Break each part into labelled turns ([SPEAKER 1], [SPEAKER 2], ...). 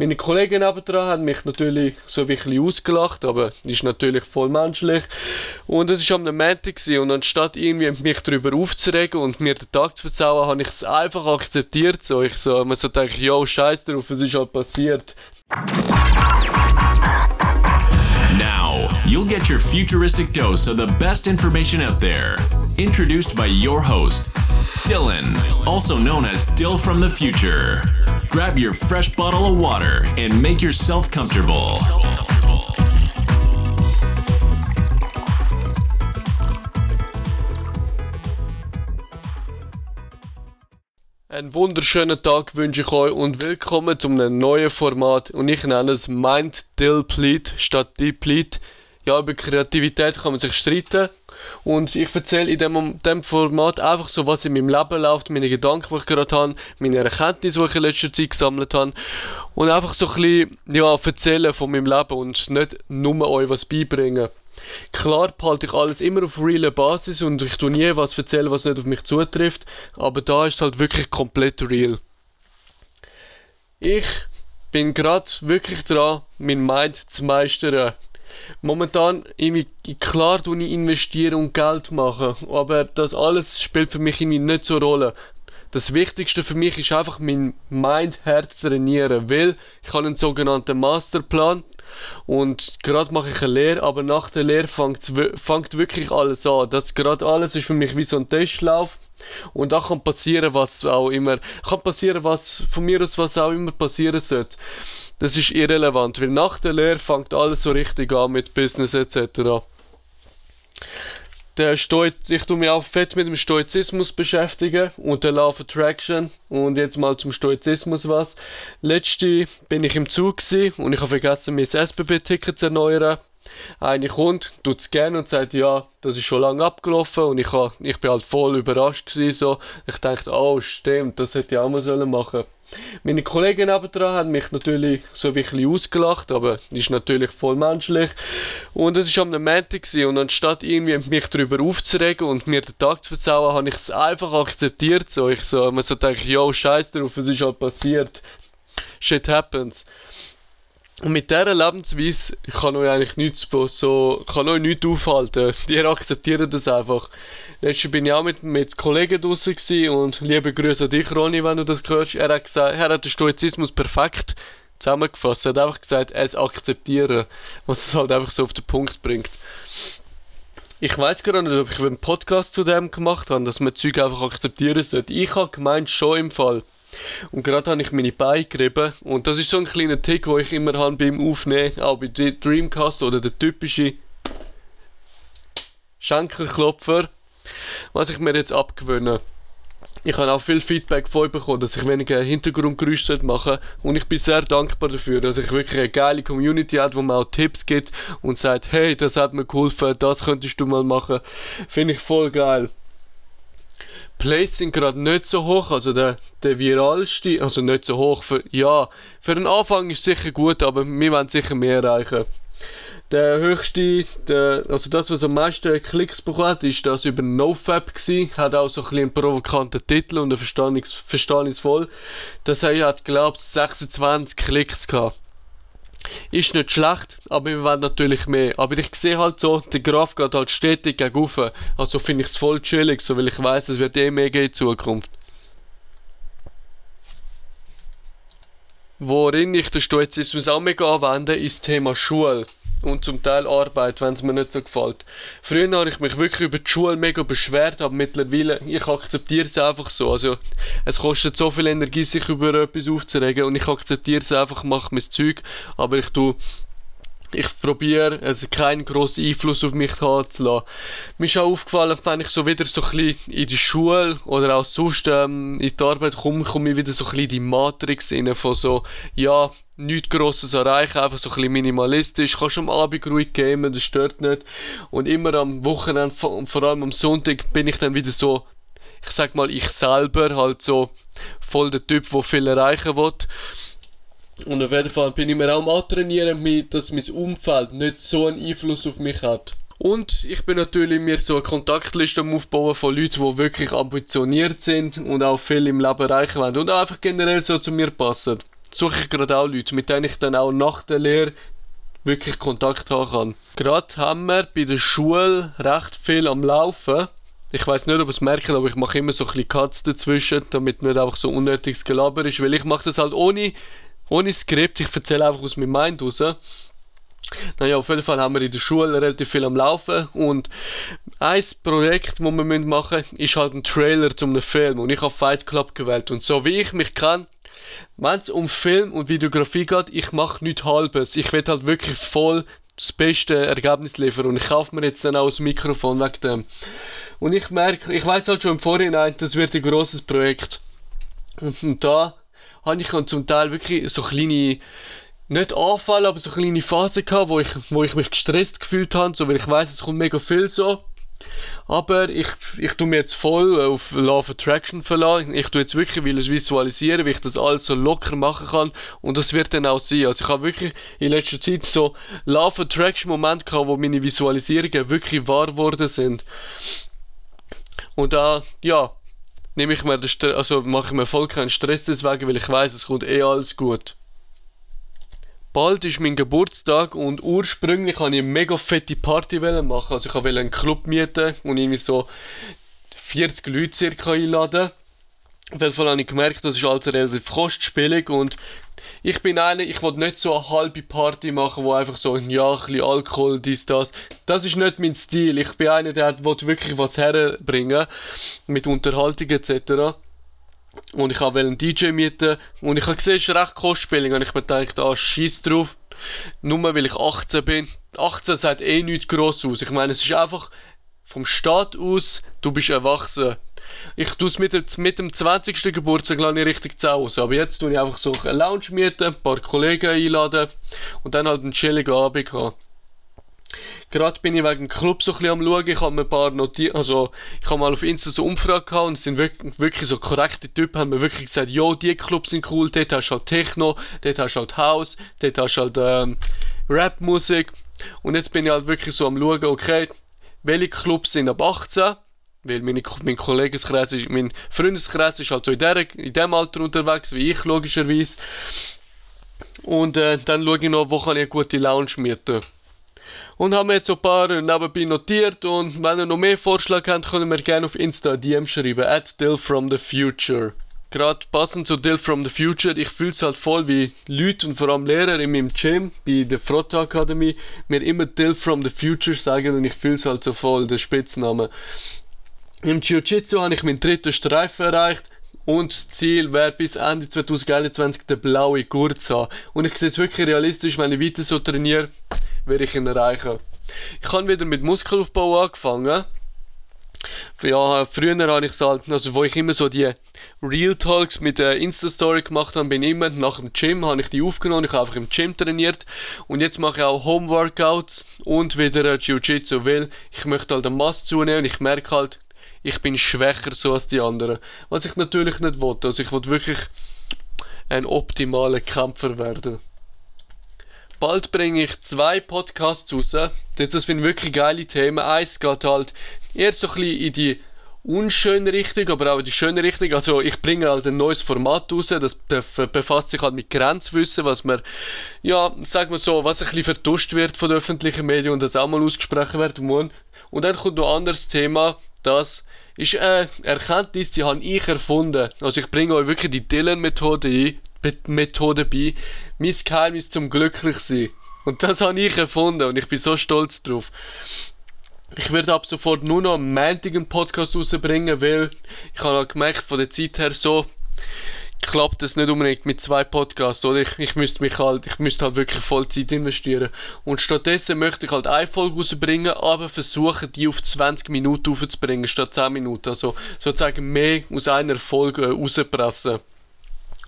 [SPEAKER 1] Meine Kollegen nebenan haben mich natürlich so ein bisschen ausgelacht, aber ist natürlich voll menschlich. Und es war am Montag und anstatt irgendwie mich darüber aufzuregen und mir den Tag zu versauen, habe ich es einfach akzeptiert. So, ich so, man so denke, yo, scheiß drauf, es ist halt passiert.
[SPEAKER 2] Now, you'll get your futuristic dose of the best information out there. Introduced by your host, Dylan, also known as Dill from the Future. Grab your fresh bottle of water and make yourself comfortable.
[SPEAKER 1] Einen wunderschönen Tag wünsche ich euch und willkommen zu einem neuen Format und ich nenne es Mind Deplete statt Deplete. Ja, über Kreativität kann man sich streiten und ich erzähle in dem, dem Format einfach so, was in meinem Leben läuft, meine Gedanken, die ich gerade habe, meine Erkenntnisse, die ich in letzter Zeit gesammelt habe und einfach so ein bisschen ja, erzählen von meinem Leben und nicht nur euch was beibringen. Klar behalte ich alles immer auf realer Basis und ich tue nie was erzählen, was nicht auf mich zutrifft, aber da ist es halt wirklich komplett real. Ich bin gerade wirklich dran, mein Mind zu meistern. Momentan, irgendwie, klar tue ich investieren und Geld machen, aber das alles spielt für mich irgendwie nicht so eine Rolle. Das Wichtigste für mich ist einfach mein Mind hart zu trainieren, weil ich habe einen sogenannten Masterplan, und gerade mache ich eine Lehre, aber nach der Lehre fängt, fängt wirklich alles an. Das gerade alles ist für mich wie so ein Testlauf. Und da kann passieren, was auch immer, kann passieren, was von mir aus was auch immer passieren sollte. Das ist irrelevant, weil nach der Lehre fängt alles so richtig an mit Business etc der Stoiz ich tue mich auch fett mit dem Stoizismus beschäftigen und der Law of Attraction. Und jetzt mal zum Stoizismus was. Letzte bin ich im Zug und ich habe vergessen, mein SBB-Ticket zu erneuern. Eine kommt, tut es gerne und sagt, ja, das ist schon lange abgelaufen und ich, habe, ich bin halt voll überrascht gewesen, so. Ich dachte, oh, stimmt, das hätte ich auch mal sollen machen meine Kollegen nebenan haben mich natürlich so ein bisschen ausgelacht, aber ist natürlich voll menschlich. Und es war am Montag und anstatt irgendwie mich darüber aufzuregen und mir den Tag zu versauen, habe ich es einfach akzeptiert. So, ich so, man so denke, yo, scheiß drauf, es ist halt passiert. Shit happens. Und mit dieser Lebensweise kann euch eigentlich nichts, so, kann euch nichts aufhalten. Die akzeptieren das einfach. Letztes bin ich auch mit, mit Kollegen draußen und liebe Grüße an dich, Ronny, wenn du das hörst. Er hat gesagt, er hat den Stoizismus perfekt zusammengefasst. Er hat einfach gesagt, es akzeptieren, was es halt einfach so auf den Punkt bringt. Ich weiß gar nicht, ob ich einen Podcast zu dem gemacht habe, dass man Zeug einfach akzeptieren sollte. Ich habe gemeint, schon im Fall. Und gerade habe ich meine Beine gerieben. Und das ist so ein kleiner Tick, den ich immer habe beim Aufnehmen, auch bei Dreamcast oder der typische Schenkelklopfer, was ich mir jetzt abgewöhne. Ich habe auch viel Feedback von euch bekommen, dass ich weniger Hintergrundgeräusche machen und ich bin sehr dankbar dafür, dass ich wirklich eine geile Community habe, wo man auch Tipps gibt und sagt, hey, das hat mir geholfen, das könntest du mal machen. Finde ich voll geil. Plays sind gerade nicht so hoch, also der, der viralste, also nicht so hoch, für, ja, für den Anfang ist sicher gut, aber wir wollen sicher mehr erreichen. Der höchste, der, also das, was am meisten Klicks bekommen ist das über NoFap gewesen, hat auch so ein einen provokanten Titel und ein verständnisvoll. Das hat, glaube ich, 26 Klicks gehabt. Ist nicht schlecht, aber wir wollen natürlich mehr. Aber ich sehe halt so, der Graph geht halt stetig gegen Also finde ich es voll chillig, so, weil ich weiß, es wird eh mehr gehen in Zukunft. Worin ich den Stoizismus auch mega anwende, ist das Thema Schule und zum Teil Arbeit, wenn es mir nicht so gefällt. Früher habe ich mich wirklich über die Schule mega beschwert, aber mittlerweile, ich akzeptiere es einfach so. Also, es kostet so viel Energie, sich über etwas aufzuregen und ich akzeptiere es einfach, mache mein Zeug, aber ich tue ich probiere, also keinen grossen Einfluss auf mich haben zu lassen. Mir ist auch aufgefallen, wenn ich so wieder so ein bisschen in die Schule oder auch sonst ähm, in die Arbeit komme, komme ich wieder so ein bisschen in die Matrix rein von so, ja, nichts Grosses erreichen, einfach so ein bisschen minimalistisch. Kannst am Abend ruhig gamen, das stört nicht. Und immer am Wochenende, vor allem am Sonntag, bin ich dann wieder so, ich sag mal, ich selber halt so voll der Typ, der viel erreichen will. Und auf jeden Fall bin ich mir auch am trainieren, dass mein Umfeld nicht so einen Einfluss auf mich hat. Und ich bin natürlich mir so eine Kontaktliste am Aufbauen von Leuten, die wirklich ambitioniert sind und auch viel im Leben erreichen wollen und einfach generell so zu mir passen. Suche ich gerade auch Leute, mit denen ich dann auch nach der Lehre wirklich Kontakt haben kann. Gerade haben wir bei der Schule recht viel am Laufen. Ich weiß nicht, ob es merkt, aber ich mache immer so ein bisschen Cuts dazwischen, damit nicht einfach so unnötiges Gelaber ist, weil ich mache das halt ohne, ohne Skript, ich erzähle einfach aus meinem Mind raus. Naja, auf jeden Fall haben wir in der Schule relativ viel am Laufen und ein Projekt, das wir machen müssen, ist halt ein Trailer zu einem Film und ich habe Fight Club gewählt und so wie ich mich kann, wenn es um Film und Videografie geht, ich mache nichts Halbes. Ich will halt wirklich voll das beste Ergebnis liefern und ich kaufe mir jetzt dann auch das Mikrofon wegen dem. Und ich merke, ich weiß halt schon im Vorhinein, das wird ein großes Projekt. Und da habe ich dann zum Teil wirklich so kleine, nicht Anfall, aber so kleine Phasen gehabt, wo ich, wo ich mich gestresst gefühlt habe, so, weil ich weiß, es kommt mega viel so. Aber ich, ich tue mir jetzt voll auf Love Attraction verlassen. Ich tue jetzt wirklich visualisieren, wie ich das alles so locker machen kann. Und das wird dann auch sein. Also ich habe wirklich in letzter Zeit so Love Attraction Momente gehabt, wo meine Visualisierungen wirklich wahr geworden sind. Und da, ja, nehme ich mir den also mache ich mir voll keinen Stress deswegen, weil ich weiß, es kommt eh alles gut. Bald ist mein Geburtstag und ursprünglich wollte ich eine mega fette Party machen. Also ich wollte einen Club mieten und irgendwie so 40 Leute circa einladen. Auf jeden Fall habe ich gemerkt, das ist alles relativ kostspielig und ich bin einer, ich will nicht so eine halbe Party machen, wo einfach so, ja, ein bisschen Alkohol, dies, das. Das ist nicht mein Stil. Ich bin einer, der will wirklich was herbringen mit Unterhaltung etc. Und ich wollte einen DJ mieten und ich habe gesehen, es ist recht kostspielig und ich mir gedacht, ah, scheiß drauf. Nur weil ich 18 bin. 18 sieht eh nichts gross aus. Ich meine, es ist einfach vom Staat aus, du bist erwachsen. Ich tue es mit, dem, mit dem 20. Geburtstag nicht richtig zu Hause. Aber jetzt tue ich einfach so eine Lounge mieten, ein paar Kollegen einladen und dann halt einen chilligen Abend haben. Gerade bin ich wegen dem Club so ein bisschen am schauen. Ich habe ein paar notiert, also ich habe mal auf Insta so Umfrage gehabt und es sind wirklich, wirklich so korrekte Typen, haben mir wirklich gesagt, jo, die Clubs sind cool, dort hast du halt Techno, dort hast du halt House, dort hast du halt ähm, Rap-Musik. Und jetzt bin ich halt wirklich so am schauen, okay, welche Clubs sind ab 18 weil meine, mein Kollegenkreis, mein Freundeskreis ist halt so in, der, in dem Alter unterwegs, wie ich logischerweise. Und äh, dann schaue ich noch, wo kann ich eine gute Lounge mieten. Und haben jetzt ein paar nebenbei notiert und wenn ihr noch mehr Vorschläge habt, können wir gerne auf Insta DM schreiben, at Dill from the Future. Gerade passend zu Dill from the Future, ich fühle es halt voll, wie Leute und vor allem Lehrer in meinem Gym, bei der Frotta Academy, mir immer Dill from the Future sagen und ich fühle es halt so voll, der Spitzname. Im Jiu-Jitsu habe ich meinen dritten Streifen erreicht und das Ziel wäre bis Ende 2021 den blauen Gurt zu haben. Und ich sehe es wirklich realistisch, wenn ich weiter so trainiere, werde ich ihn erreichen. Ich habe wieder mit Muskelaufbau angefangen. Ja, früher habe ich es halt, also wo ich immer so die Real Talks mit der Insta-Story gemacht habe, bin ich immer nach dem Gym, habe ich die aufgenommen, ich habe einfach im Gym trainiert und jetzt mache ich auch Home-Workouts und wieder Jiu-Jitsu, weil ich möchte halt eine Masse zunehmen und ich merke halt, ich bin schwächer so als die anderen. Was ich natürlich nicht wollte. Also ich wollte wirklich ein optimaler Kämpfer werden. Bald bringe ich zwei Podcasts raus. Das sind wirklich geile Themen. Eins geht halt eher so ein bisschen in die unschöne Richtung, aber auch in die schöne Richtung. Also ich bringe halt ein neues Format raus, das befasst sich halt mit Grenzwissen, was man, ja, sagen wir so, was ein bisschen vertuscht wird von den öffentlichen Medien und das auch mal ausgesprochen werden muss. Und dann kommt noch ein anderes Thema, das ist eine Erkenntnis, die habe ich erfunden. Also ich bringe euch wirklich die Dylan-Methode ein, Methode bei. Mein Geheimnis zum Glücklichsein. Und das habe ich erfunden und ich bin so stolz drauf. Ich werde ab sofort nur noch am Montag einen Podcast rausbringen, weil ich habe gemerkt, von der Zeit her so, klappt es nicht unbedingt mit zwei Podcasts, oder? Ich, ich müsste mich halt, ich müsste halt wirklich voll Zeit investieren. Und stattdessen möchte ich halt eine Folge rausbringen, aber versuchen, die auf 20 Minuten aufzubringen, statt 10 Minuten. Also sozusagen mehr aus einer Folge äh, rauspressen.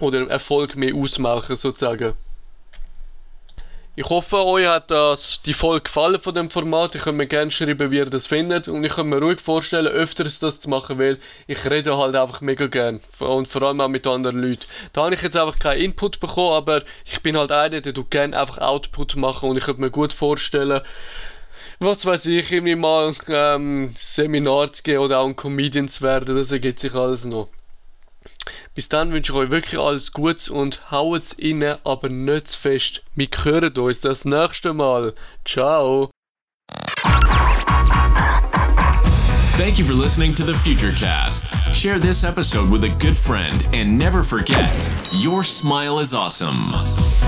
[SPEAKER 1] Oder Erfolg mehr ausmachen, sozusagen. Ich hoffe, euch hat das, die Folge gefallen von dem Format. Ich könnt mir gerne schreiben, wie ihr das findet. Und ich kann mir ruhig vorstellen, öfters das zu machen, weil ich rede halt einfach mega gern. Und vor allem auch mit anderen Leuten. Da habe ich jetzt einfach keinen Input bekommen, aber ich bin halt einer, der gerne einfach Output machen und ich könnte mir gut vorstellen, was weiß ich, irgendwie mal ähm, Seminar zu gehen oder auch ein Comedian zu werden. Das ergibt sich alles noch. Bis dann wünsche ich euch wirklich alles Gutes und haut's inne, aber nicht zu fest. Wir hören uns das nächste Mal. Ciao.
[SPEAKER 2] Thank you for listening to the Futurecast. Share this episode with a good friend and never forget your smile is awesome.